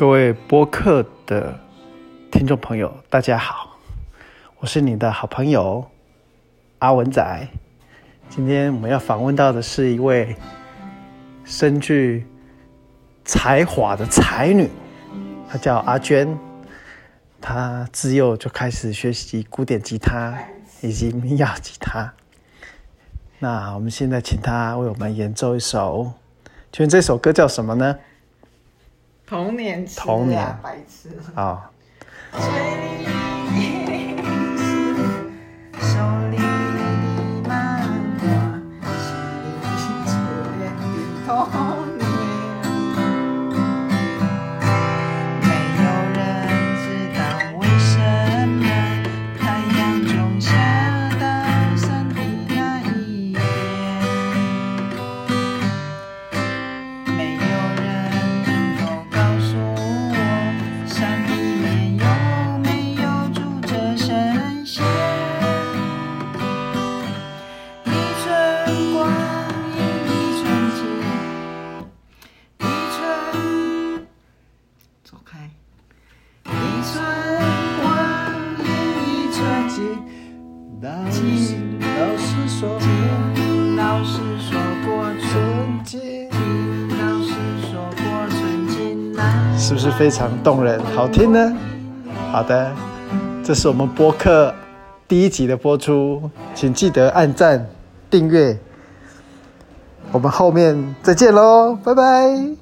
各位播客的听众朋友，大家好，我是你的好朋友阿文仔。今天我们要访问到的是一位深具才华的才女，她叫阿娟。她自幼就开始学习古典吉他以及民谣吉他。那我们现在请她为我们演奏一首，请问这首歌叫什么呢？童年，童年，白痴啊。是不是非常动人、好听呢？好的，这是我们播客第一集的播出，请记得按赞、订阅，我们后面再见喽，拜拜。